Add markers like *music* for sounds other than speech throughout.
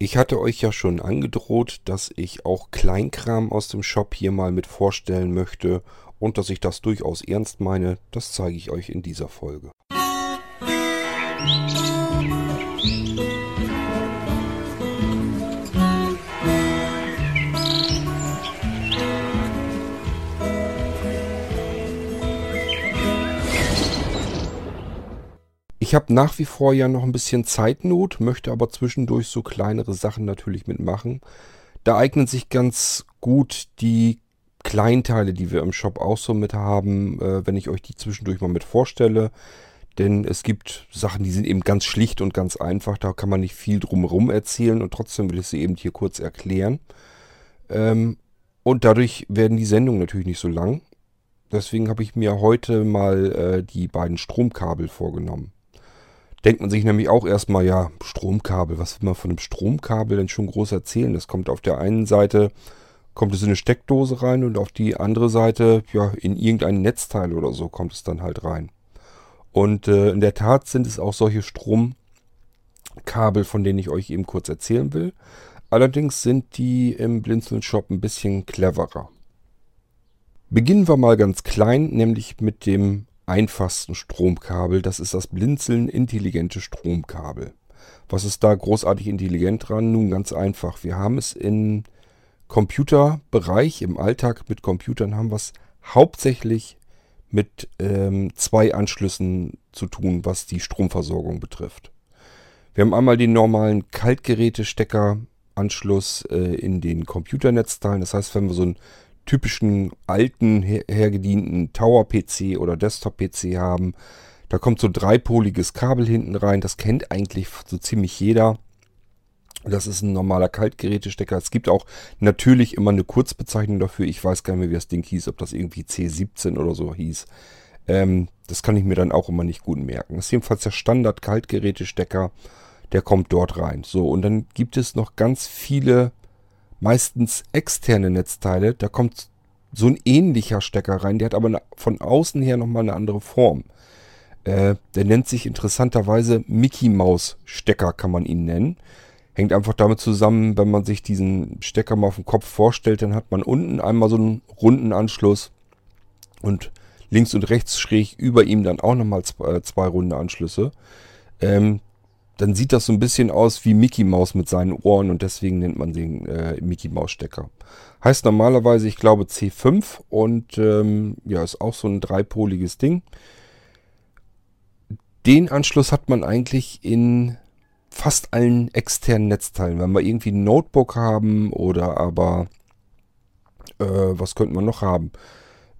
Ich hatte euch ja schon angedroht, dass ich auch Kleinkram aus dem Shop hier mal mit vorstellen möchte und dass ich das durchaus ernst meine, das zeige ich euch in dieser Folge. Ich habe nach wie vor ja noch ein bisschen Zeitnot, möchte aber zwischendurch so kleinere Sachen natürlich mitmachen. Da eignen sich ganz gut die Kleinteile, die wir im Shop auch so mit haben, äh, wenn ich euch die zwischendurch mal mit vorstelle. Denn es gibt Sachen, die sind eben ganz schlicht und ganz einfach. Da kann man nicht viel drumherum erzählen und trotzdem will ich sie eben hier kurz erklären. Ähm, und dadurch werden die Sendungen natürlich nicht so lang. Deswegen habe ich mir heute mal äh, die beiden Stromkabel vorgenommen denkt man sich nämlich auch erstmal, ja, Stromkabel, was will man von einem Stromkabel denn schon groß erzählen? Das kommt auf der einen Seite, kommt es in eine Steckdose rein und auf die andere Seite, ja, in irgendein Netzteil oder so kommt es dann halt rein. Und äh, in der Tat sind es auch solche Stromkabel, von denen ich euch eben kurz erzählen will. Allerdings sind die im Blinzeln Shop ein bisschen cleverer. Beginnen wir mal ganz klein, nämlich mit dem einfachsten Stromkabel. Das ist das Blinzeln intelligente Stromkabel. Was ist da großartig intelligent dran? Nun ganz einfach. Wir haben es im Computerbereich, im Alltag mit Computern haben wir es hauptsächlich mit ähm, zwei Anschlüssen zu tun, was die Stromversorgung betrifft. Wir haben einmal den normalen Kaltgerätesteckeranschluss äh, in den Computernetzteilen. Das heißt, wenn wir so ein typischen alten, her hergedienten Tower-PC oder Desktop-PC haben. Da kommt so dreipoliges Kabel hinten rein. Das kennt eigentlich so ziemlich jeder. Das ist ein normaler Kaltgerätestecker. Es gibt auch natürlich immer eine Kurzbezeichnung dafür. Ich weiß gar nicht mehr, wie das Ding hieß, ob das irgendwie C17 oder so hieß. Ähm, das kann ich mir dann auch immer nicht gut merken. Das ist jedenfalls der Standard-Kaltgerätestecker. Der kommt dort rein. So, und dann gibt es noch ganz viele meistens externe Netzteile. Da kommt so ein ähnlicher Stecker rein. Der hat aber von außen her nochmal eine andere Form. Äh, der nennt sich interessanterweise Mickey Maus Stecker, kann man ihn nennen. Hängt einfach damit zusammen, wenn man sich diesen Stecker mal auf dem Kopf vorstellt, dann hat man unten einmal so einen runden Anschluss und links und rechts schräg über ihm dann auch nochmal zwei, äh, zwei runde Anschlüsse. Ähm, dann sieht das so ein bisschen aus wie Mickey Mouse mit seinen Ohren und deswegen nennt man den äh, Mickey Mouse Stecker. Heißt normalerweise, ich glaube C5 und ähm, ja, ist auch so ein dreipoliges Ding. Den Anschluss hat man eigentlich in fast allen externen Netzteilen. Wenn wir irgendwie ein Notebook haben oder aber, äh, was könnten wir noch haben?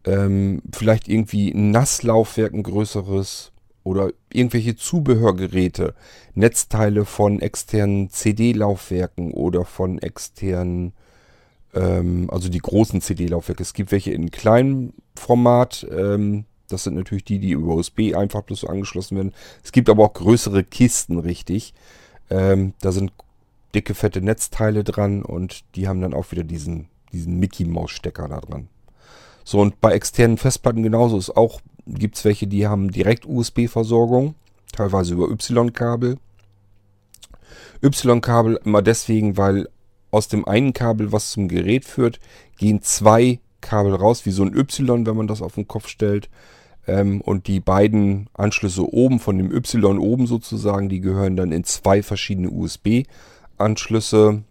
Ähm, vielleicht irgendwie ein Nasslaufwerk, ein größeres oder irgendwelche Zubehörgeräte, Netzteile von externen CD-Laufwerken oder von externen, ähm, also die großen CD-Laufwerke. Es gibt welche in kleinem Format, ähm, das sind natürlich die, die über USB einfach bloß angeschlossen werden. Es gibt aber auch größere Kisten, richtig. Ähm, da sind dicke, fette Netzteile dran und die haben dann auch wieder diesen, diesen Mickey-Maus-Stecker da dran. So, und bei externen Festplatten genauso ist auch gibt es welche, die haben direkt USB-Versorgung, teilweise über Y-Kabel. Y-Kabel immer deswegen, weil aus dem einen Kabel, was zum Gerät führt, gehen zwei Kabel raus, wie so ein Y, wenn man das auf den Kopf stellt. Ähm, und die beiden Anschlüsse oben, von dem Y oben sozusagen, die gehören dann in zwei verschiedene USB-Anschlüsse,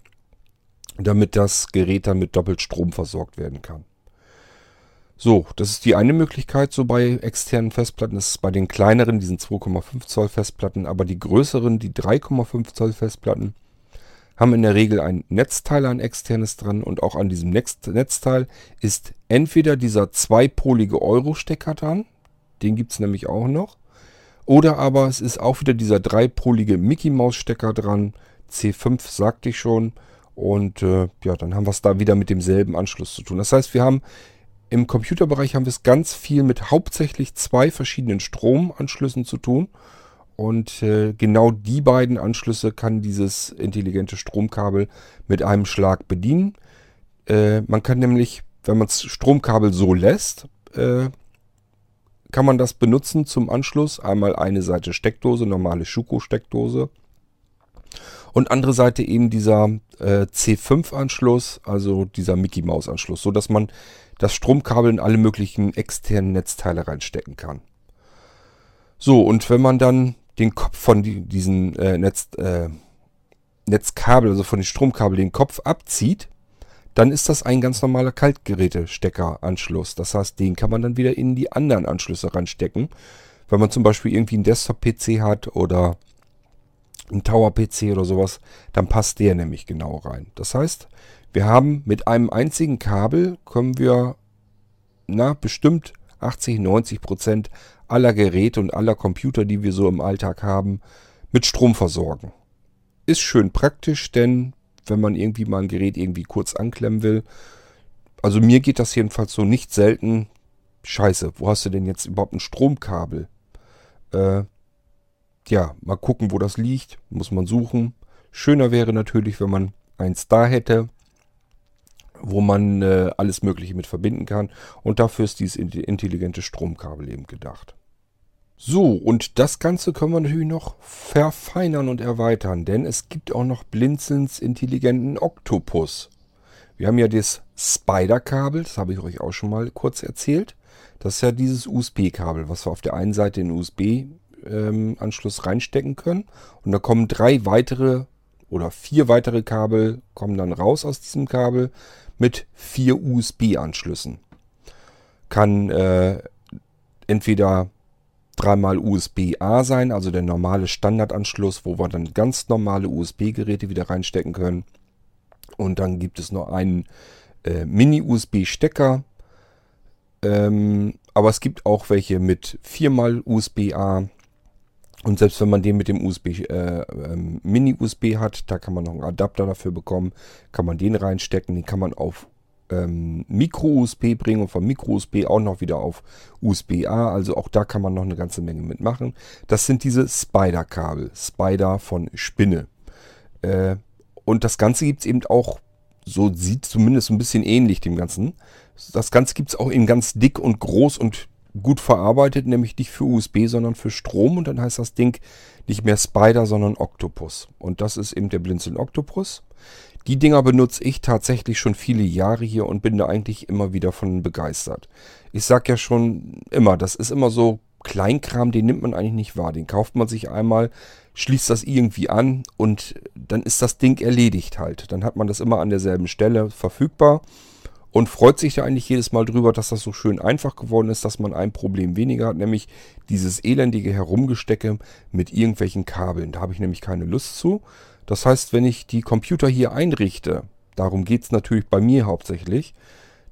damit das Gerät dann mit Doppelstrom versorgt werden kann. So, das ist die eine Möglichkeit so bei externen Festplatten. Das ist bei den kleineren, diesen 2,5 Zoll Festplatten. Aber die größeren, die 3,5 Zoll Festplatten, haben in der Regel ein Netzteil, ein externes dran. Und auch an diesem Netzteil ist entweder dieser zweipolige Euro-Stecker dran. Den gibt es nämlich auch noch. Oder aber es ist auch wieder dieser dreipolige Mickey-Maus-Stecker dran. C5 sagte ich schon. Und äh, ja, dann haben wir es da wieder mit demselben Anschluss zu tun. Das heißt, wir haben im Computerbereich haben wir es ganz viel mit hauptsächlich zwei verschiedenen Stromanschlüssen zu tun. Und äh, genau die beiden Anschlüsse kann dieses intelligente Stromkabel mit einem Schlag bedienen. Äh, man kann nämlich, wenn man das Stromkabel so lässt, äh, kann man das benutzen zum Anschluss. Einmal eine Seite Steckdose, normale Schuko-Steckdose. Und andere Seite eben dieser äh, C5-Anschluss, also dieser Mickey Maus-Anschluss, so dass man das Stromkabel in alle möglichen externen Netzteile reinstecken kann. So, und wenn man dann den Kopf von die, diesen äh, Netz, äh, Netzkabel, also von den Stromkabel, den Kopf abzieht, dann ist das ein ganz normaler Kaltgeräte-Steckeranschluss. Das heißt, den kann man dann wieder in die anderen Anschlüsse reinstecken. Wenn man zum Beispiel irgendwie einen Desktop-PC hat oder einen Tower-PC oder sowas, dann passt der nämlich genau rein. Das heißt, wir haben mit einem einzigen Kabel, können wir na, bestimmt 80, 90 Prozent aller Geräte und aller Computer, die wir so im Alltag haben, mit Strom versorgen. Ist schön praktisch, denn wenn man irgendwie mal ein Gerät irgendwie kurz anklemmen will, also mir geht das jedenfalls so nicht selten. Scheiße, wo hast du denn jetzt überhaupt ein Stromkabel? Äh, ja, mal gucken, wo das liegt. Muss man suchen. Schöner wäre natürlich, wenn man eins da hätte, wo man äh, alles Mögliche mit verbinden kann. Und dafür ist dieses intelligente Stromkabel eben gedacht. So, und das Ganze können wir natürlich noch verfeinern und erweitern, denn es gibt auch noch Blinzens intelligenten Oktopus. Wir haben ja das Spider-Kabel, das habe ich euch auch schon mal kurz erzählt. Das ist ja dieses USB-Kabel, was wir auf der einen Seite in den USB-Anschluss ähm, reinstecken können. Und da kommen drei weitere oder vier weitere Kabel kommen dann raus aus diesem Kabel mit vier USB-Anschlüssen. Kann äh, entweder dreimal USB-A sein, also der normale Standardanschluss, wo wir dann ganz normale USB-Geräte wieder reinstecken können. Und dann gibt es noch einen äh, Mini-USB-Stecker. Ähm, aber es gibt auch welche mit viermal USB-A. Und selbst wenn man den mit dem USB äh, ähm, Mini-USB hat, da kann man noch einen Adapter dafür bekommen, kann man den reinstecken. Den kann man auf ähm, Micro-USB bringen und von Micro-USB auch noch wieder auf USB-A. Also auch da kann man noch eine ganze Menge mitmachen. Das sind diese Spider-Kabel. Spider von Spinne. Äh, und das Ganze gibt es eben auch, so sieht zumindest ein bisschen ähnlich dem Ganzen. Das Ganze gibt es auch in ganz dick und groß und gut verarbeitet, nämlich nicht für USB, sondern für Strom. Und dann heißt das Ding nicht mehr Spider, sondern Octopus. Und das ist eben der Blinzeln Octopus. Die Dinger benutze ich tatsächlich schon viele Jahre hier und bin da eigentlich immer wieder von begeistert. Ich sag ja schon immer, das ist immer so Kleinkram, den nimmt man eigentlich nicht wahr. Den kauft man sich einmal, schließt das irgendwie an und dann ist das Ding erledigt halt. Dann hat man das immer an derselben Stelle verfügbar und freut sich da eigentlich jedes Mal drüber, dass das so schön einfach geworden ist, dass man ein Problem weniger hat, nämlich dieses elendige Herumgestecke mit irgendwelchen Kabeln. Da habe ich nämlich keine Lust zu. Das heißt, wenn ich die Computer hier einrichte, darum geht es natürlich bei mir hauptsächlich,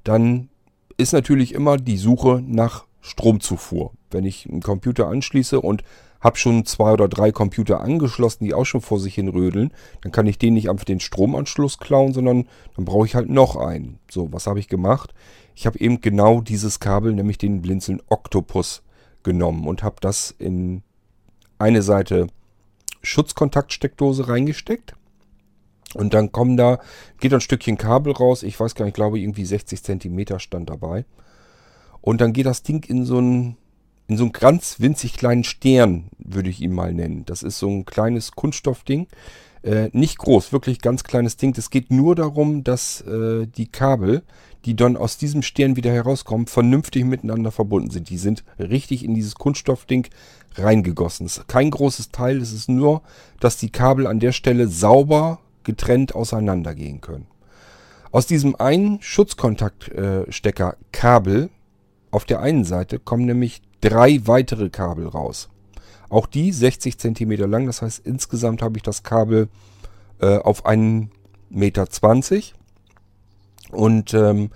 dann ist natürlich immer die Suche nach Stromzufuhr. Wenn ich einen Computer anschließe und habe schon zwei oder drei Computer angeschlossen, die auch schon vor sich hin rödeln, dann kann ich den nicht einfach den Stromanschluss klauen, sondern dann brauche ich halt noch einen. So, was habe ich gemacht? Ich habe eben genau dieses Kabel, nämlich den Blinzeln Octopus genommen und habe das in eine Seite Schutzkontaktsteckdose reingesteckt. Und dann kommen da, geht ein Stückchen Kabel raus. Ich weiß gar nicht, ich glaube irgendwie 60 Zentimeter stand dabei. Und dann geht das Ding in so einen, in so einen ganz winzig kleinen Stern, würde ich ihn mal nennen. Das ist so ein kleines Kunststoffding. Äh, nicht groß, wirklich ganz kleines Ding. Es geht nur darum, dass äh, die Kabel, die dann aus diesem Stern wieder herauskommen, vernünftig miteinander verbunden sind. Die sind richtig in dieses Kunststoffding reingegossen. Es ist kein großes Teil, es ist nur, dass die Kabel an der Stelle sauber getrennt auseinandergehen können. Aus diesem einen Schutzkontaktstecker äh, auf der einen Seite kommen nämlich drei weitere Kabel raus. Auch die 60 cm lang, das heißt insgesamt habe ich das Kabel äh, auf 1,20 Meter. Und ähm,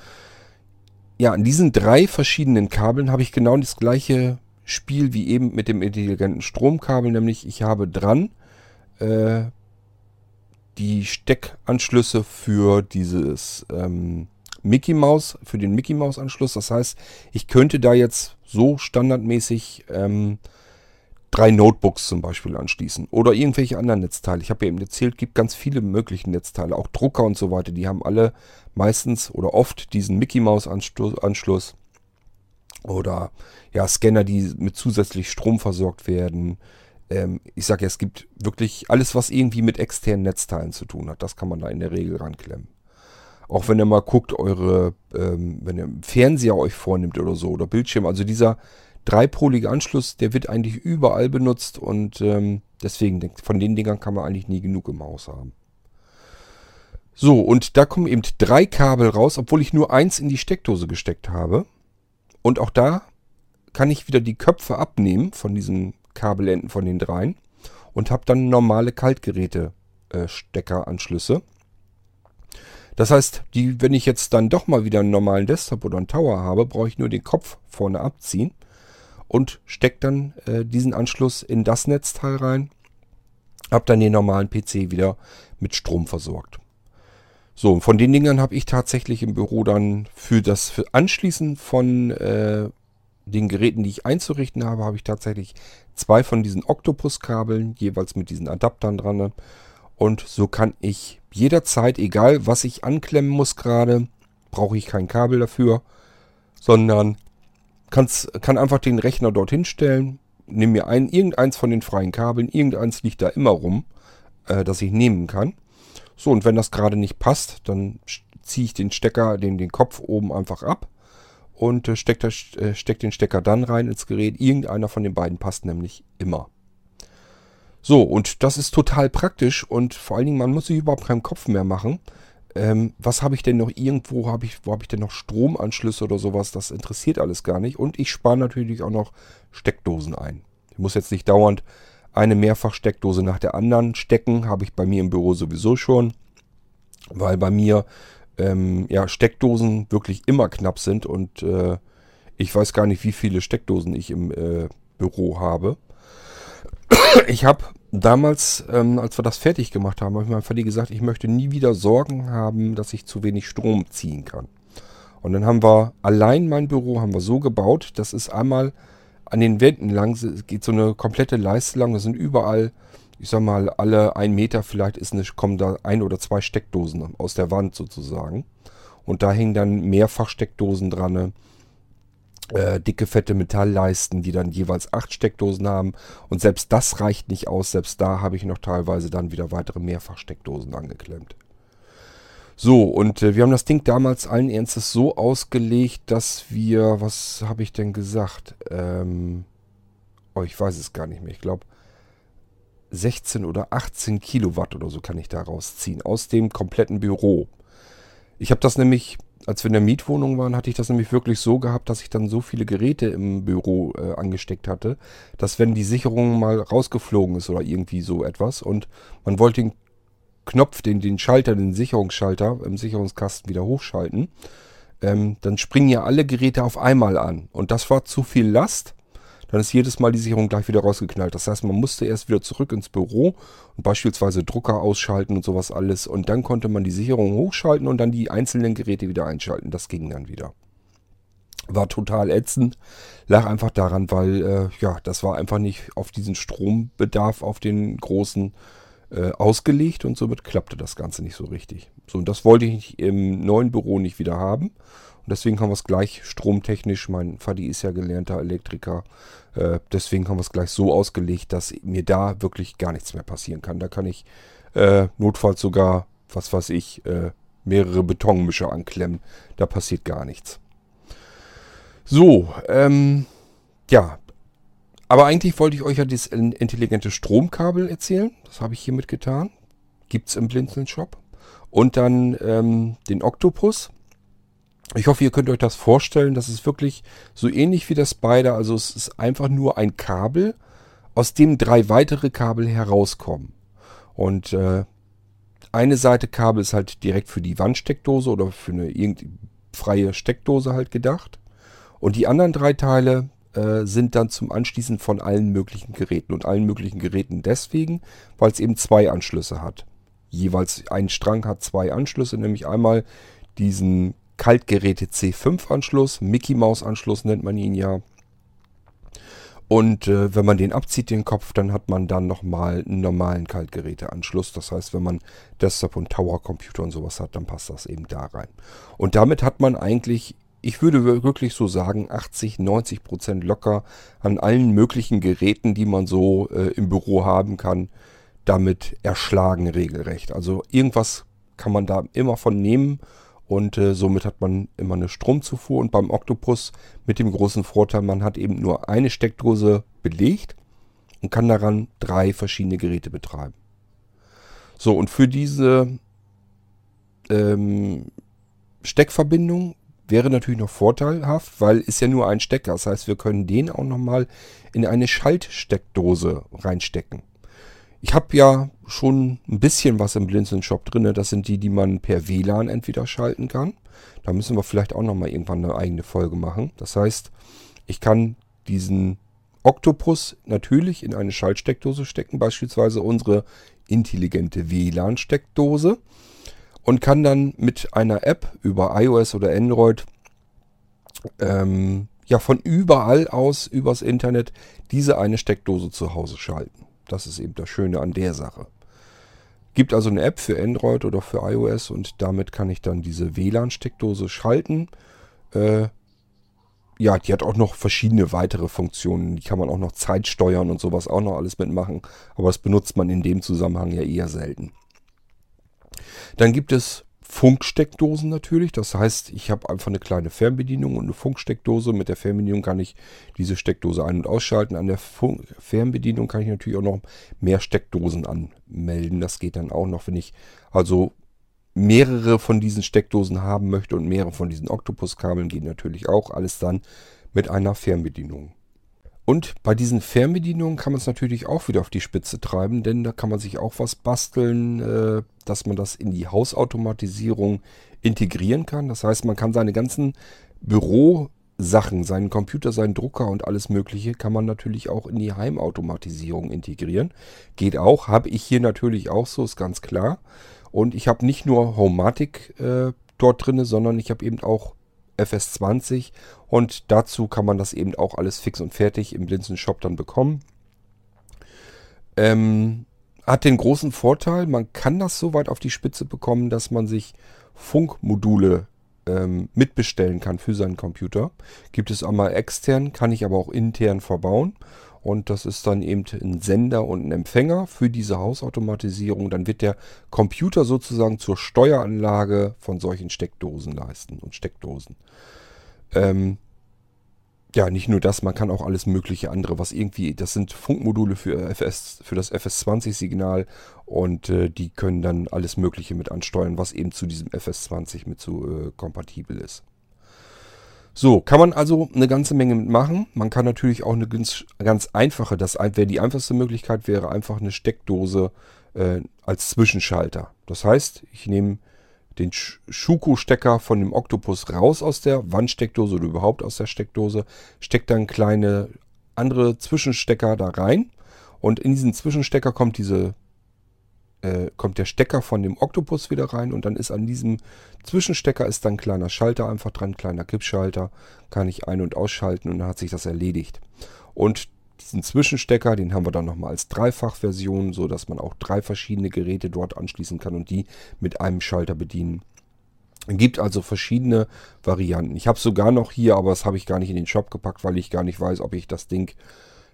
ja, an diesen drei verschiedenen Kabeln habe ich genau das gleiche Spiel wie eben mit dem intelligenten Stromkabel, nämlich ich habe dran äh, die Steckanschlüsse für dieses ähm, Mickey Mouse, für den Mickey Mouse Anschluss. Das heißt, ich könnte da jetzt so standardmäßig ähm, drei Notebooks zum Beispiel anschließen oder irgendwelche anderen Netzteile. Ich habe ja eben erzählt, gibt ganz viele mögliche Netzteile, auch Drucker und so weiter. Die haben alle meistens oder oft diesen Mickey Mouse Anschluss oder ja, Scanner, die mit zusätzlich Strom versorgt werden. ähm, ich sage ja, es gibt wirklich alles, was irgendwie mit externen Netzteilen zu tun hat. Das kann man da in der Regel ranklemmen. Auch wenn ihr mal guckt, eure, ähm, wenn ihr Fernseher euch vornimmt oder so, oder Bildschirm, also dieser dreipolige Anschluss, der wird eigentlich überall benutzt und ähm, deswegen, von den Dingern kann man eigentlich nie genug im Haus haben. So, und da kommen eben drei Kabel raus, obwohl ich nur eins in die Steckdose gesteckt habe. Und auch da kann ich wieder die Köpfe abnehmen von diesen Kabelenden von den dreien und habe dann normale Kaltgeräte-Steckeranschlüsse. Äh, das heißt, die, wenn ich jetzt dann doch mal wieder einen normalen Desktop oder einen Tower habe, brauche ich nur den Kopf vorne abziehen und stecke dann äh, diesen Anschluss in das Netzteil rein. Habe dann den normalen PC wieder mit Strom versorgt. So, von den Dingern habe ich tatsächlich im Büro dann für das für Anschließen von äh, den Geräten, die ich einzurichten habe, habe ich tatsächlich zwei von diesen Octopus-Kabeln, jeweils mit diesen Adaptern dran. Und so kann ich jederzeit, egal was ich anklemmen muss gerade, brauche ich kein Kabel dafür, sondern kann einfach den Rechner dorthin stellen, nehme mir ein, irgendeins von den freien Kabeln, irgendeins liegt da immer rum, äh, das ich nehmen kann. So, und wenn das gerade nicht passt, dann ziehe ich den Stecker, den, den Kopf oben einfach ab und äh, stecke äh, steck den Stecker dann rein ins Gerät. Irgendeiner von den beiden passt nämlich immer. So, und das ist total praktisch und vor allen Dingen, man muss sich überhaupt keinen Kopf mehr machen. Ähm, was habe ich denn noch irgendwo, hab ich, wo habe ich denn noch Stromanschlüsse oder sowas? Das interessiert alles gar nicht. Und ich spare natürlich auch noch Steckdosen ein. Ich muss jetzt nicht dauernd eine Mehrfachsteckdose nach der anderen stecken. Habe ich bei mir im Büro sowieso schon, weil bei mir ähm, ja, Steckdosen wirklich immer knapp sind und äh, ich weiß gar nicht, wie viele Steckdosen ich im äh, Büro habe. *coughs* Ich habe damals, ähm, als wir das fertig gemacht haben, habe ich meinem Vati gesagt, ich möchte nie wieder Sorgen haben, dass ich zu wenig Strom ziehen kann. Und dann haben wir allein mein Büro haben wir so gebaut, das ist einmal an den Wänden lang geht so eine komplette Leiste lang. Da sind überall, ich sag mal, alle ein Meter vielleicht ist eine, kommen da ein oder zwei Steckdosen aus der Wand sozusagen. Und da hängen dann mehrfach Steckdosen dran. Äh, dicke, fette Metallleisten, die dann jeweils acht Steckdosen haben. Und selbst das reicht nicht aus. Selbst da habe ich noch teilweise dann wieder weitere Mehrfachsteckdosen angeklemmt. So, und äh, wir haben das Ding damals allen Ernstes so ausgelegt, dass wir, was habe ich denn gesagt? Ähm, oh, ich weiß es gar nicht mehr. Ich glaube, 16 oder 18 Kilowatt oder so kann ich da rausziehen aus dem kompletten Büro. Ich habe das nämlich, als wir in der Mietwohnung waren, hatte ich das nämlich wirklich so gehabt, dass ich dann so viele Geräte im Büro äh, angesteckt hatte, dass wenn die Sicherung mal rausgeflogen ist oder irgendwie so etwas und man wollte den Knopf, den, den Schalter, den Sicherungsschalter im Sicherungskasten wieder hochschalten, ähm, dann springen ja alle Geräte auf einmal an. Und das war zu viel Last. Dann ist jedes Mal die Sicherung gleich wieder rausgeknallt. Das heißt, man musste erst wieder zurück ins Büro und beispielsweise Drucker ausschalten und sowas alles. Und dann konnte man die Sicherung hochschalten und dann die einzelnen Geräte wieder einschalten. Das ging dann wieder. War total ätzend. Lag einfach daran, weil, äh, ja, das war einfach nicht auf diesen Strombedarf, auf den großen äh, ausgelegt und somit klappte das Ganze nicht so richtig. So, und das wollte ich im neuen Büro nicht wieder haben. Und deswegen haben wir es gleich stromtechnisch, mein Vati ist ja gelernter Elektriker, äh, deswegen haben wir es gleich so ausgelegt, dass mir da wirklich gar nichts mehr passieren kann. Da kann ich äh, notfalls sogar, was weiß ich, äh, mehrere Betonmischer anklemmen. Da passiert gar nichts. So, ähm, ja, aber eigentlich wollte ich euch ja das intelligente Stromkabel erzählen. Das habe ich hiermit getan. Gibt es im Blinzeln-Shop. Und dann ähm, den Octopus. Ich hoffe, ihr könnt euch das vorstellen. Das ist wirklich so ähnlich wie das Spider. Also es ist einfach nur ein Kabel, aus dem drei weitere Kabel herauskommen. Und äh, eine Seite Kabel ist halt direkt für die Wandsteckdose oder für eine freie Steckdose halt gedacht. Und die anderen drei Teile, äh, sind dann zum Anschließen von allen möglichen Geräten. Und allen möglichen Geräten deswegen, weil es eben zwei Anschlüsse hat. Jeweils ein Strang hat zwei Anschlüsse, nämlich einmal diesen Kaltgeräte C5 Anschluss, Mickey Maus Anschluss nennt man ihn ja. Und äh, wenn man den abzieht, den Kopf, dann hat man dann nochmal einen normalen Kaltgeräteanschluss. Das heißt, wenn man Desktop und Tower Computer und sowas hat, dann passt das eben da rein. Und damit hat man eigentlich ich würde wirklich so sagen, 80, 90 Prozent locker an allen möglichen Geräten, die man so äh, im Büro haben kann, damit erschlagen regelrecht. Also irgendwas kann man da immer von nehmen und äh, somit hat man immer eine Stromzufuhr. Und beim Octopus mit dem großen Vorteil, man hat eben nur eine Steckdose belegt und kann daran drei verschiedene Geräte betreiben. So, und für diese ähm, Steckverbindung wäre natürlich noch vorteilhaft, weil ist ja nur ein Stecker. Das heißt, wir können den auch nochmal in eine Schaltsteckdose reinstecken. Ich habe ja schon ein bisschen was im Blinzeln Shop drin. Das sind die, die man per WLAN entweder schalten kann. Da müssen wir vielleicht auch nochmal irgendwann eine eigene Folge machen. Das heißt, ich kann diesen Octopus natürlich in eine Schaltsteckdose stecken, beispielsweise unsere intelligente WLAN-Steckdose und kann dann mit einer App über iOS oder Android ähm, ja von überall aus übers Internet diese eine Steckdose zu Hause schalten. Das ist eben das Schöne an der Sache. Gibt also eine App für Android oder für iOS und damit kann ich dann diese WLAN-Steckdose schalten. Äh, ja, die hat auch noch verschiedene weitere Funktionen. Die kann man auch noch Zeit steuern und sowas auch noch alles mitmachen. Aber das benutzt man in dem Zusammenhang ja eher selten. Dann gibt es Funksteckdosen natürlich. Das heißt, ich habe einfach eine kleine Fernbedienung und eine Funksteckdose. Mit der Fernbedienung kann ich diese Steckdose ein- und ausschalten. An der Funk Fernbedienung kann ich natürlich auch noch mehr Steckdosen anmelden. Das geht dann auch noch, wenn ich also mehrere von diesen Steckdosen haben möchte und mehrere von diesen Octopus-Kabeln geht natürlich auch. Alles dann mit einer Fernbedienung. Und bei diesen Fernbedienungen kann man es natürlich auch wieder auf die Spitze treiben, denn da kann man sich auch was basteln, äh, dass man das in die Hausautomatisierung integrieren kann. Das heißt, man kann seine ganzen Bürosachen, seinen Computer, seinen Drucker und alles Mögliche, kann man natürlich auch in die Heimautomatisierung integrieren. Geht auch, habe ich hier natürlich auch so, ist ganz klar. Und ich habe nicht nur Homematic äh, dort drin, sondern ich habe eben auch FS20 und dazu kann man das eben auch alles fix und fertig im Blinzen Shop dann bekommen. Ähm, hat den großen Vorteil, man kann das so weit auf die Spitze bekommen, dass man sich Funkmodule ähm, mitbestellen kann für seinen Computer. Gibt es einmal extern, kann ich aber auch intern verbauen. Und das ist dann eben ein Sender und ein Empfänger für diese Hausautomatisierung. Dann wird der Computer sozusagen zur Steueranlage von solchen Steckdosen leisten und Steckdosen. Ähm, ja, nicht nur das, man kann auch alles mögliche andere, was irgendwie, das sind Funkmodule für, FS, für das FS20-Signal und äh, die können dann alles Mögliche mit ansteuern, was eben zu diesem FS20 mit so äh, kompatibel ist. So, kann man also eine ganze Menge mitmachen. Man kann natürlich auch eine ganz, ganz einfache, das wäre die einfachste Möglichkeit, wäre einfach eine Steckdose äh, als Zwischenschalter. Das heißt, ich nehme den Schuko-Stecker von dem Octopus raus aus der Wandsteckdose oder überhaupt aus der Steckdose, stecke dann kleine andere Zwischenstecker da rein und in diesen Zwischenstecker kommt diese äh, kommt der Stecker von dem Octopus wieder rein und dann ist an diesem Zwischenstecker ist dann ein kleiner Schalter einfach dran, kleiner Kippschalter, kann ich ein- und ausschalten und dann hat sich das erledigt. Und diesen Zwischenstecker, den haben wir dann nochmal als Dreifachversion, so dass man auch drei verschiedene Geräte dort anschließen kann und die mit einem Schalter bedienen. Es gibt also verschiedene Varianten. Ich habe sogar noch hier, aber das habe ich gar nicht in den Shop gepackt, weil ich gar nicht weiß, ob ich das Ding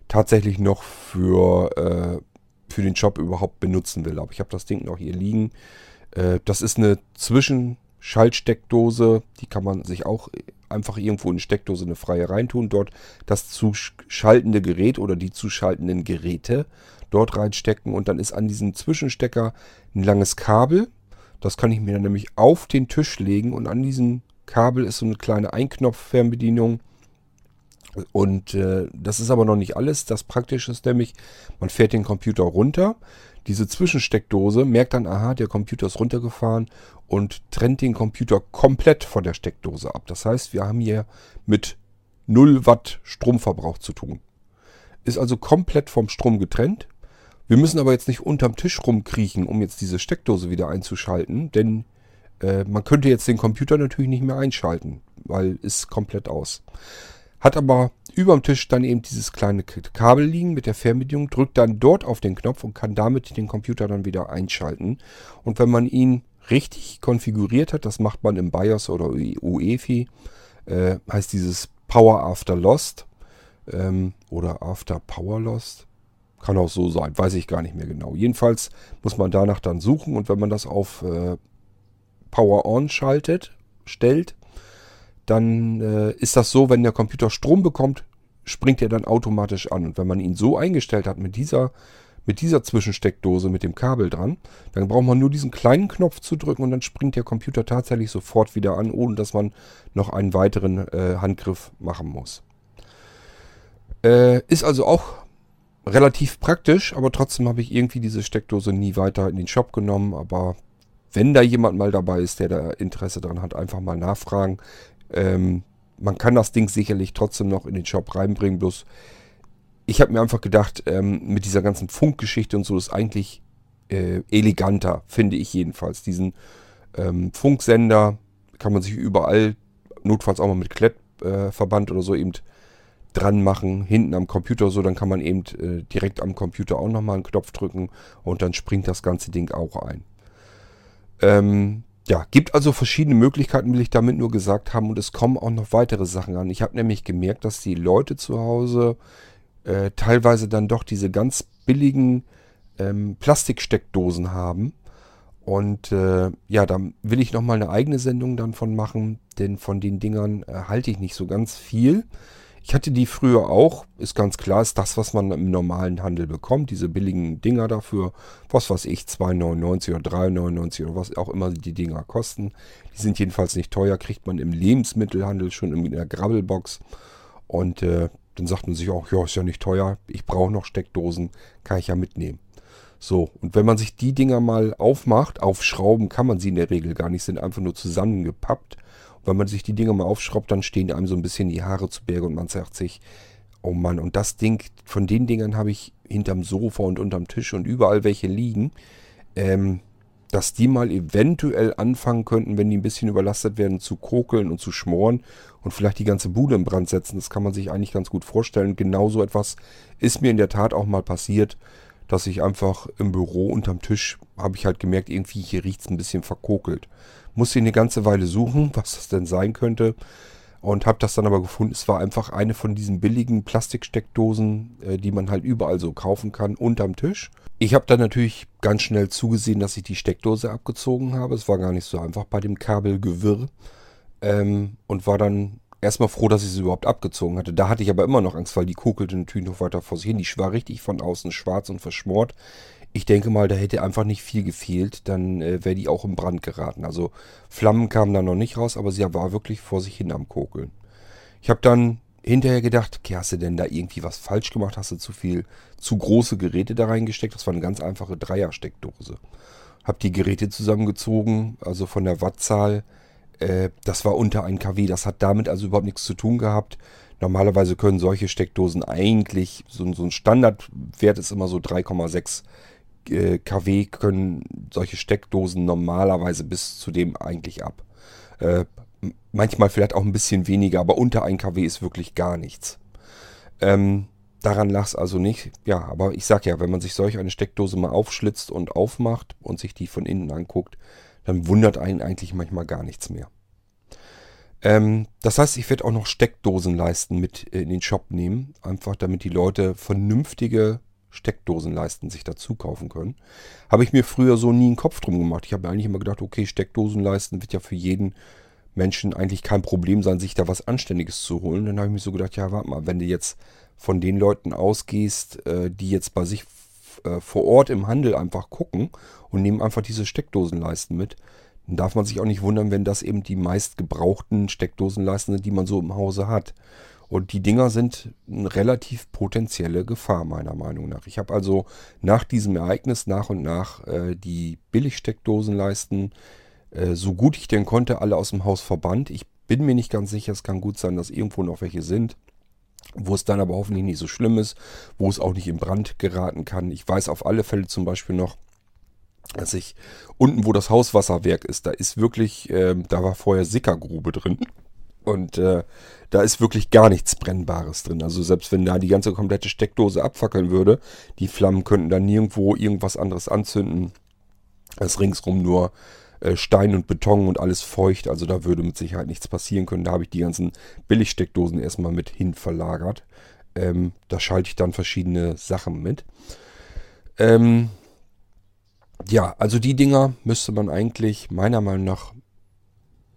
tatsächlich noch für äh, für den Job überhaupt benutzen will. Aber ich habe das Ding noch hier liegen. Äh, das ist eine Zwischenschaltsteckdose. Die kann man sich auch einfach irgendwo in die Steckdose eine freie reintun. Dort das zu schaltende Gerät oder die zu schaltenden Geräte dort reinstecken. Und dann ist an diesem Zwischenstecker ein langes Kabel. Das kann ich mir dann nämlich auf den Tisch legen. Und an diesem Kabel ist so eine kleine Einknopf-Fernbedienung und äh, das ist aber noch nicht alles. Das Praktische ist nämlich, man fährt den Computer runter. Diese Zwischensteckdose merkt dann, aha, der Computer ist runtergefahren und trennt den Computer komplett von der Steckdose ab. Das heißt, wir haben hier mit 0 Watt Stromverbrauch zu tun. Ist also komplett vom Strom getrennt. Wir müssen aber jetzt nicht unterm Tisch rumkriechen, um jetzt diese Steckdose wieder einzuschalten, denn äh, man könnte jetzt den Computer natürlich nicht mehr einschalten, weil ist komplett aus. Hat aber über dem Tisch dann eben dieses kleine Kabel liegen mit der Fernbedienung, drückt dann dort auf den Knopf und kann damit den Computer dann wieder einschalten. Und wenn man ihn richtig konfiguriert hat, das macht man im BIOS oder UEFI, äh, heißt dieses Power After Lost ähm, oder After Power Lost. Kann auch so sein, weiß ich gar nicht mehr genau. Jedenfalls muss man danach dann suchen und wenn man das auf äh, Power On schaltet, stellt, dann äh, ist das so, wenn der Computer Strom bekommt, springt er dann automatisch an. Und wenn man ihn so eingestellt hat mit dieser, mit dieser Zwischensteckdose mit dem Kabel dran, dann braucht man nur diesen kleinen Knopf zu drücken und dann springt der Computer tatsächlich sofort wieder an, ohne dass man noch einen weiteren äh, Handgriff machen muss. Äh, ist also auch relativ praktisch, aber trotzdem habe ich irgendwie diese Steckdose nie weiter in den Shop genommen. Aber wenn da jemand mal dabei ist, der da Interesse dran hat, einfach mal nachfragen. Ähm, man kann das Ding sicherlich trotzdem noch in den Shop reinbringen, bloß ich habe mir einfach gedacht, ähm, mit dieser ganzen Funkgeschichte und so ist eigentlich äh, eleganter, finde ich jedenfalls. Diesen ähm, Funksender kann man sich überall, notfalls auch mal mit Klettverband äh, oder so eben dran machen, hinten am Computer so, dann kann man eben äh, direkt am Computer auch nochmal einen Knopf drücken und dann springt das ganze Ding auch ein. Ähm, ja, gibt also verschiedene Möglichkeiten, will ich damit nur gesagt haben und es kommen auch noch weitere Sachen an. Ich habe nämlich gemerkt, dass die Leute zu Hause äh, teilweise dann doch diese ganz billigen ähm, Plastiksteckdosen haben. Und äh, ja, da will ich nochmal eine eigene Sendung dann von machen, denn von den Dingern äh, halte ich nicht so ganz viel. Ich hatte die früher auch, ist ganz klar, ist das, was man im normalen Handel bekommt, diese billigen Dinger dafür, was weiß ich, 2,99 oder 3,99 oder was auch immer die Dinger kosten. Die sind jedenfalls nicht teuer, kriegt man im Lebensmittelhandel schon in der Grabbelbox. Und äh, dann sagt man sich auch, ja, ist ja nicht teuer, ich brauche noch Steckdosen, kann ich ja mitnehmen. So, und wenn man sich die Dinger mal aufmacht, aufschrauben kann man sie in der Regel gar nicht, sind einfach nur zusammengepappt wenn man sich die Dinger mal aufschraubt, dann stehen einem so ein bisschen die Haare zu Berge und man sagt sich, oh Mann, und das Ding, von den Dingern habe ich hinterm Sofa und unterm Tisch und überall welche liegen, ähm, dass die mal eventuell anfangen könnten, wenn die ein bisschen überlastet werden, zu kokeln und zu schmoren und vielleicht die ganze Bude in Brand setzen. Das kann man sich eigentlich ganz gut vorstellen. Genauso etwas ist mir in der Tat auch mal passiert, dass ich einfach im Büro unterm Tisch, habe ich halt gemerkt, irgendwie hier riecht es ein bisschen verkokelt. Musste eine ganze Weile suchen, *laughs* was das denn sein könnte. Und habe das dann aber gefunden, es war einfach eine von diesen billigen Plastiksteckdosen, äh, die man halt überall so kaufen kann, unterm Tisch. Ich habe dann natürlich ganz schnell zugesehen, dass ich die Steckdose abgezogen habe. Es war gar nicht so einfach bei dem Kabelgewirr. Ähm, und war dann erstmal froh, dass ich sie überhaupt abgezogen hatte. Da hatte ich aber immer noch Angst, weil die kugelte natürlich noch weiter vor sich hin. Die war richtig von außen schwarz und verschmort. Ich denke mal, da hätte einfach nicht viel gefehlt, dann äh, wäre die auch im Brand geraten. Also Flammen kamen da noch nicht raus, aber sie war wirklich vor sich hin am Kokeln. Ich habe dann hinterher gedacht, okay, hast du denn da irgendwie was falsch gemacht? Hast du zu viel, zu große Geräte da reingesteckt? Das war eine ganz einfache Dreiersteckdose. Hab die Geräte zusammengezogen, also von der Wattzahl. Äh, das war unter 1 kW. Das hat damit also überhaupt nichts zu tun gehabt. Normalerweise können solche Steckdosen eigentlich, so, so ein Standardwert ist immer so 3,6 äh, kW können solche Steckdosen normalerweise bis zu dem eigentlich ab. Äh, manchmal vielleicht auch ein bisschen weniger, aber unter 1 kW ist wirklich gar nichts. Ähm, daran lag es also nicht. Ja, aber ich sag ja, wenn man sich solch eine Steckdose mal aufschlitzt und aufmacht und sich die von innen anguckt, dann wundert einen eigentlich manchmal gar nichts mehr. Ähm, das heißt, ich werde auch noch Steckdosenleisten mit in den Shop nehmen, einfach damit die Leute vernünftige Steckdosenleisten sich dazu kaufen können. Habe ich mir früher so nie einen Kopf drum gemacht. Ich habe eigentlich immer gedacht, okay, Steckdosenleisten wird ja für jeden Menschen eigentlich kein Problem sein, sich da was Anständiges zu holen. Dann habe ich mir so gedacht, ja, warte mal, wenn du jetzt von den Leuten ausgehst, äh, die jetzt bei sich äh, vor Ort im Handel einfach gucken und nehmen einfach diese Steckdosenleisten mit, dann darf man sich auch nicht wundern, wenn das eben die meist gebrauchten Steckdosenleisten sind, die man so im Hause hat. Und die Dinger sind eine relativ potenzielle Gefahr, meiner Meinung nach. Ich habe also nach diesem Ereignis nach und nach äh, die Billigsteckdosenleisten, äh, so gut ich denn konnte, alle aus dem Haus verbannt. Ich bin mir nicht ganz sicher, es kann gut sein, dass irgendwo noch welche sind, wo es dann aber hoffentlich nicht so schlimm ist, wo es auch nicht in Brand geraten kann. Ich weiß auf alle Fälle zum Beispiel noch, dass ich unten, wo das Hauswasserwerk ist, da ist wirklich, äh, da war vorher Sickergrube drin. Und äh, da ist wirklich gar nichts Brennbares drin. Also selbst wenn da die ganze komplette Steckdose abfackeln würde, die Flammen könnten dann nirgendwo irgendwas anderes anzünden, als ringsrum nur äh, Stein und Beton und alles feucht. Also da würde mit Sicherheit nichts passieren können. Da habe ich die ganzen Billigsteckdosen erstmal mit hin verlagert. Ähm, da schalte ich dann verschiedene Sachen mit. Ähm, ja, also die Dinger müsste man eigentlich meiner Meinung nach,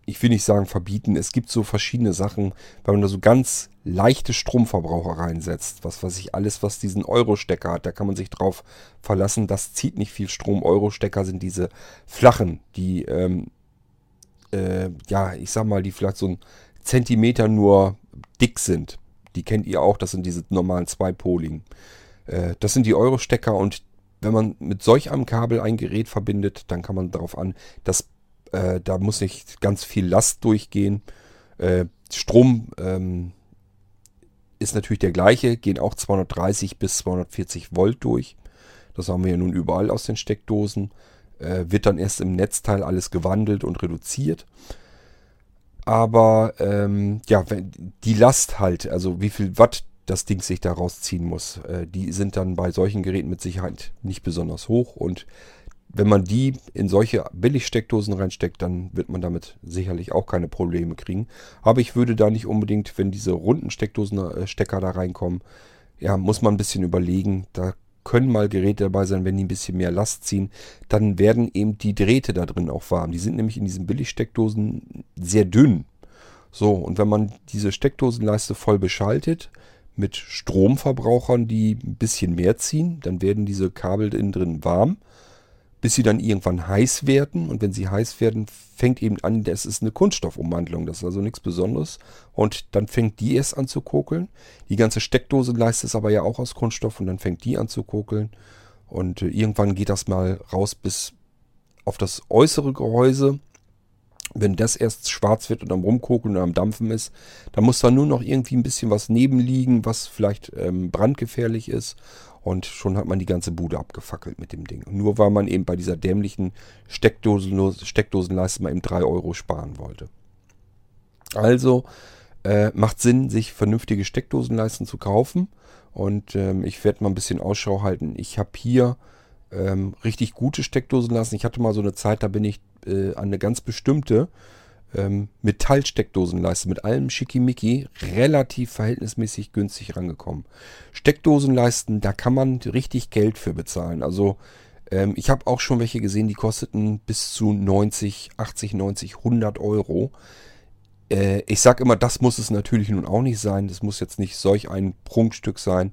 ich will nicht sagen verbieten, es gibt so verschiedene Sachen, wenn man da so ganz leichte Stromverbraucher reinsetzt, was weiß ich, alles, was diesen Euro-Stecker hat, da kann man sich drauf verlassen, das zieht nicht viel Strom. Euro-Stecker sind diese flachen, die, ähm, äh, ja, ich sag mal, die vielleicht so ein Zentimeter nur dick sind. Die kennt ihr auch, das sind diese normalen zweipoligen. Äh, das sind die Euro-Stecker und wenn man mit solch einem Kabel ein Gerät verbindet, dann kann man darauf an, dass äh, da muss nicht ganz viel Last durchgehen. Äh, Strom ähm, ist natürlich der gleiche, gehen auch 230 bis 240 Volt durch. Das haben wir ja nun überall aus den Steckdosen. Äh, wird dann erst im Netzteil alles gewandelt und reduziert. Aber ähm, ja, die Last halt, also wie viel Watt das Ding sich da rausziehen muss. Äh, die sind dann bei solchen Geräten mit Sicherheit nicht besonders hoch und wenn man die in solche Billigsteckdosen reinsteckt, dann wird man damit sicherlich auch keine Probleme kriegen. Aber ich würde da nicht unbedingt, wenn diese runden Steckdosenstecker äh, da reinkommen, ja, muss man ein bisschen überlegen. Da können mal Geräte dabei sein, wenn die ein bisschen mehr Last ziehen, dann werden eben die Drähte da drin auch warm. Die sind nämlich in diesen Billigsteckdosen sehr dünn. So, und wenn man diese Steckdosenleiste voll beschaltet, mit Stromverbrauchern, die ein bisschen mehr ziehen. Dann werden diese Kabel innen drin warm, bis sie dann irgendwann heiß werden. Und wenn sie heiß werden, fängt eben an, das ist eine Kunststoffumwandlung. Das ist also nichts Besonderes. Und dann fängt die erst an zu kokeln. Die ganze Steckdose leistet es aber ja auch aus Kunststoff und dann fängt die an zu kokeln. Und äh, irgendwann geht das mal raus bis auf das äußere Gehäuse. Wenn das erst schwarz wird und am Rumkokeln und am Dampfen ist, dann muss da nur noch irgendwie ein bisschen was nebenliegen, was vielleicht ähm, brandgefährlich ist. Und schon hat man die ganze Bude abgefackelt mit dem Ding. Nur weil man eben bei dieser dämlichen Steckdosen, Steckdosenleiste mal eben 3 Euro sparen wollte. Also äh, macht Sinn, sich vernünftige Steckdosenleisten zu kaufen. Und ähm, ich werde mal ein bisschen Ausschau halten. Ich habe hier ähm, richtig gute Steckdosenleisten. Ich hatte mal so eine Zeit, da bin ich äh, an eine ganz bestimmte ähm, Metallsteckdosenleiste mit allem Schickimicki relativ verhältnismäßig günstig rangekommen. Steckdosenleisten, da kann man richtig Geld für bezahlen. Also ähm, ich habe auch schon welche gesehen, die kosteten bis zu 90, 80, 90, 100 Euro. Äh, ich sage immer, das muss es natürlich nun auch nicht sein. Das muss jetzt nicht solch ein Prunkstück sein.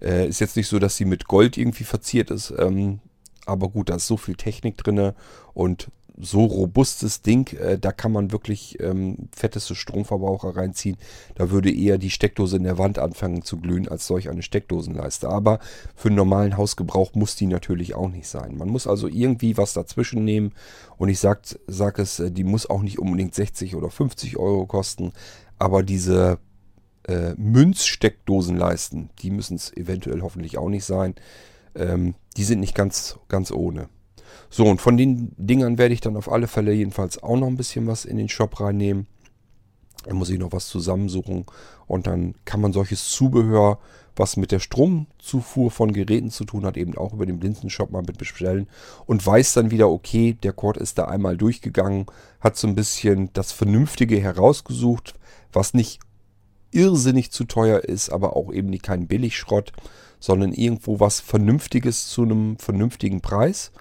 Äh, ist jetzt nicht so, dass sie mit Gold irgendwie verziert ist. Ähm, aber gut, da ist so viel Technik drin und so robustes Ding, äh, da kann man wirklich ähm, fetteste Stromverbraucher reinziehen. Da würde eher die Steckdose in der Wand anfangen zu glühen als solch eine Steckdosenleiste. Aber für einen normalen Hausgebrauch muss die natürlich auch nicht sein. Man muss also irgendwie was dazwischen nehmen. Und ich sag, sag es, äh, die muss auch nicht unbedingt 60 oder 50 Euro kosten. Aber diese äh, Münzsteckdosenleisten, die müssen es eventuell hoffentlich auch nicht sein. Ähm, die sind nicht ganz, ganz ohne. So, und von den Dingern werde ich dann auf alle Fälle jedenfalls auch noch ein bisschen was in den Shop reinnehmen. Da muss ich noch was zusammensuchen und dann kann man solches Zubehör, was mit der Stromzufuhr von Geräten zu tun hat, eben auch über den Blinzenshop mal mit bestellen und weiß dann wieder, okay, der Cord ist da einmal durchgegangen, hat so ein bisschen das Vernünftige herausgesucht, was nicht irrsinnig zu teuer ist, aber auch eben nicht kein Billigschrott, sondern irgendwo was Vernünftiges zu einem vernünftigen Preis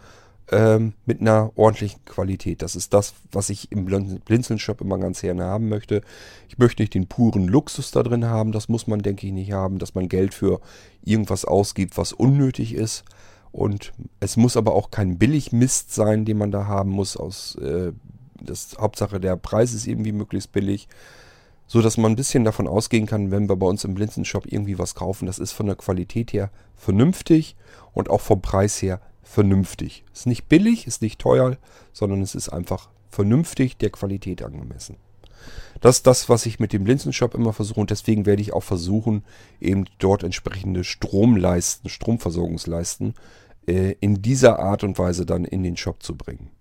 ähm, mit einer ordentlichen Qualität. Das ist das, was ich im Blinzeln-Shop immer ganz gerne haben möchte. Ich möchte nicht den puren Luxus da drin haben, das muss man, denke ich, nicht haben, dass man Geld für irgendwas ausgibt, was unnötig ist. Und es muss aber auch kein Billigmist sein, den man da haben muss. Aus, äh, das Hauptsache der Preis ist irgendwie möglichst billig so dass man ein bisschen davon ausgehen kann, wenn wir bei uns im Blinzenshop irgendwie was kaufen, das ist von der Qualität her vernünftig und auch vom Preis her vernünftig. Ist nicht billig, ist nicht teuer, sondern es ist einfach vernünftig der Qualität angemessen. Das ist das, was ich mit dem Linsenshop immer versuche und deswegen werde ich auch versuchen, eben dort entsprechende Stromleisten, Stromversorgungsleisten äh, in dieser Art und Weise dann in den Shop zu bringen.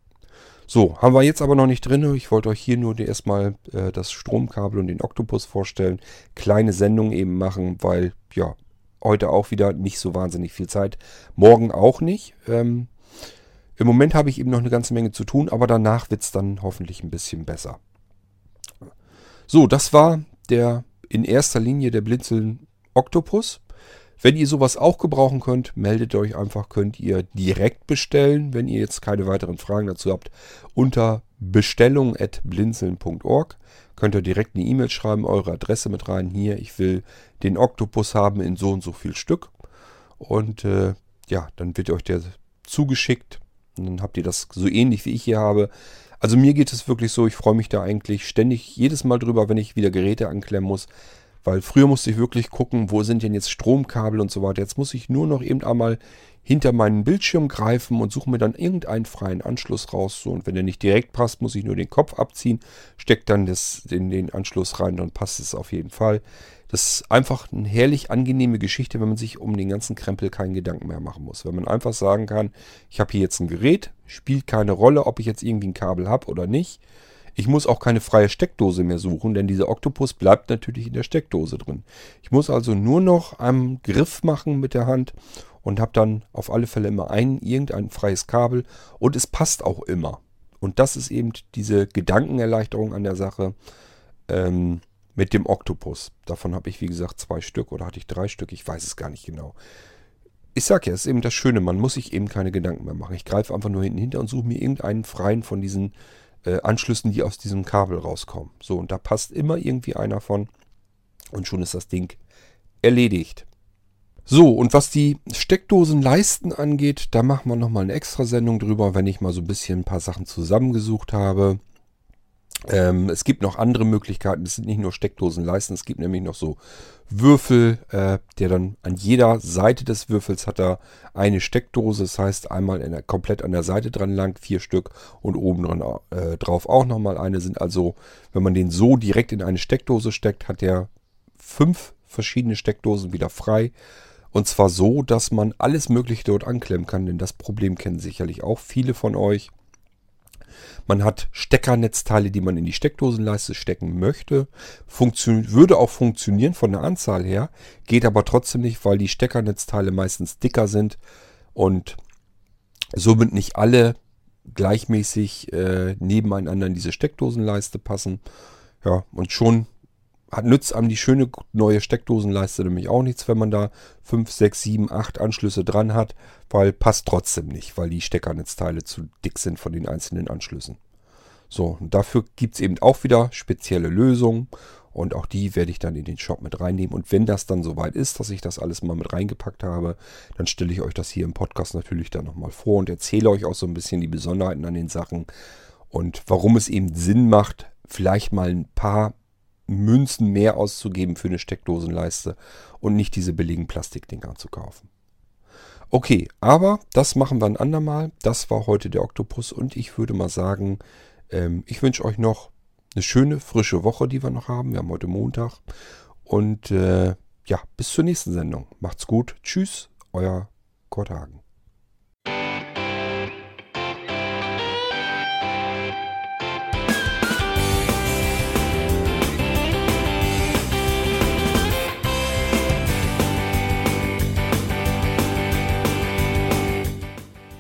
So, haben wir jetzt aber noch nicht drin. Ich wollte euch hier nur erstmal äh, das Stromkabel und den Oktopus vorstellen. Kleine Sendung eben machen, weil ja, heute auch wieder nicht so wahnsinnig viel Zeit. Morgen auch nicht. Ähm, Im Moment habe ich eben noch eine ganze Menge zu tun, aber danach wird es dann hoffentlich ein bisschen besser. So, das war der in erster Linie der Blinzeln Octopus. Wenn ihr sowas auch gebrauchen könnt, meldet euch einfach, könnt ihr direkt bestellen, wenn ihr jetzt keine weiteren Fragen dazu habt, unter bestellung.blinzeln.org. Könnt ihr direkt eine E-Mail schreiben, eure Adresse mit rein. Hier, ich will den Oktopus haben in so und so viel Stück. Und äh, ja, dann wird euch der zugeschickt. Und dann habt ihr das so ähnlich wie ich hier habe. Also mir geht es wirklich so, ich freue mich da eigentlich ständig jedes Mal drüber, wenn ich wieder Geräte anklemmen muss. Weil früher musste ich wirklich gucken, wo sind denn jetzt Stromkabel und so weiter. Jetzt muss ich nur noch eben einmal hinter meinen Bildschirm greifen und suche mir dann irgendeinen freien Anschluss raus. So, und wenn der nicht direkt passt, muss ich nur den Kopf abziehen, stecke dann das, den, den Anschluss rein, dann passt es auf jeden Fall. Das ist einfach eine herrlich angenehme Geschichte, wenn man sich um den ganzen Krempel keinen Gedanken mehr machen muss. Wenn man einfach sagen kann, ich habe hier jetzt ein Gerät, spielt keine Rolle, ob ich jetzt irgendwie ein Kabel habe oder nicht. Ich muss auch keine freie Steckdose mehr suchen, denn dieser Oktopus bleibt natürlich in der Steckdose drin. Ich muss also nur noch einen Griff machen mit der Hand und habe dann auf alle Fälle immer ein, irgendein freies Kabel und es passt auch immer. Und das ist eben diese Gedankenerleichterung an der Sache ähm, mit dem Oktopus. Davon habe ich, wie gesagt, zwei Stück oder hatte ich drei Stück, ich weiß es gar nicht genau. Ich sage ja, es ist eben das Schöne, man muss sich eben keine Gedanken mehr machen. Ich greife einfach nur hinten hinter und suche mir irgendeinen freien von diesen äh, Anschlüssen, die aus diesem Kabel rauskommen. So, und da passt immer irgendwie einer von und schon ist das Ding erledigt. So, und was die Steckdosenleisten angeht, da machen wir nochmal eine extra Sendung drüber, wenn ich mal so ein bisschen ein paar Sachen zusammengesucht habe. Ähm, es gibt noch andere Möglichkeiten. Es sind nicht nur Steckdosenleisten, es gibt nämlich noch so Würfel, äh, der dann an jeder Seite des Würfels hat er eine Steckdose. Das heißt, einmal der, komplett an der Seite dran lang, vier Stück und oben dran, äh, drauf auch nochmal eine. Sind also, wenn man den so direkt in eine Steckdose steckt, hat er fünf verschiedene Steckdosen wieder frei. Und zwar so, dass man alles Mögliche dort anklemmen kann, denn das Problem kennen sicherlich auch viele von euch. Man hat Steckernetzteile, die man in die Steckdosenleiste stecken möchte. Funktion würde auch funktionieren von der Anzahl her, geht aber trotzdem nicht, weil die Steckernetzteile meistens dicker sind und somit nicht alle gleichmäßig äh, nebeneinander in diese Steckdosenleiste passen. Ja, und schon nützt einem die schöne neue Steckdosenleiste nämlich auch nichts, wenn man da 5, 6, 7, 8 Anschlüsse dran hat, weil passt trotzdem nicht, weil die Steckernetzteile zu dick sind von den einzelnen Anschlüssen. So, und dafür gibt es eben auch wieder spezielle Lösungen und auch die werde ich dann in den Shop mit reinnehmen. Und wenn das dann soweit ist, dass ich das alles mal mit reingepackt habe, dann stelle ich euch das hier im Podcast natürlich dann nochmal vor und erzähle euch auch so ein bisschen die Besonderheiten an den Sachen und warum es eben Sinn macht, vielleicht mal ein paar Münzen mehr auszugeben für eine Steckdosenleiste und nicht diese billigen Plastikdinger zu kaufen. Okay, aber das machen wir ein andermal. Das war heute der Oktopus und ich würde mal sagen, ähm, ich wünsche euch noch eine schöne, frische Woche, die wir noch haben. Wir haben heute Montag. Und äh, ja, bis zur nächsten Sendung. Macht's gut. Tschüss, euer Kurt Hagen.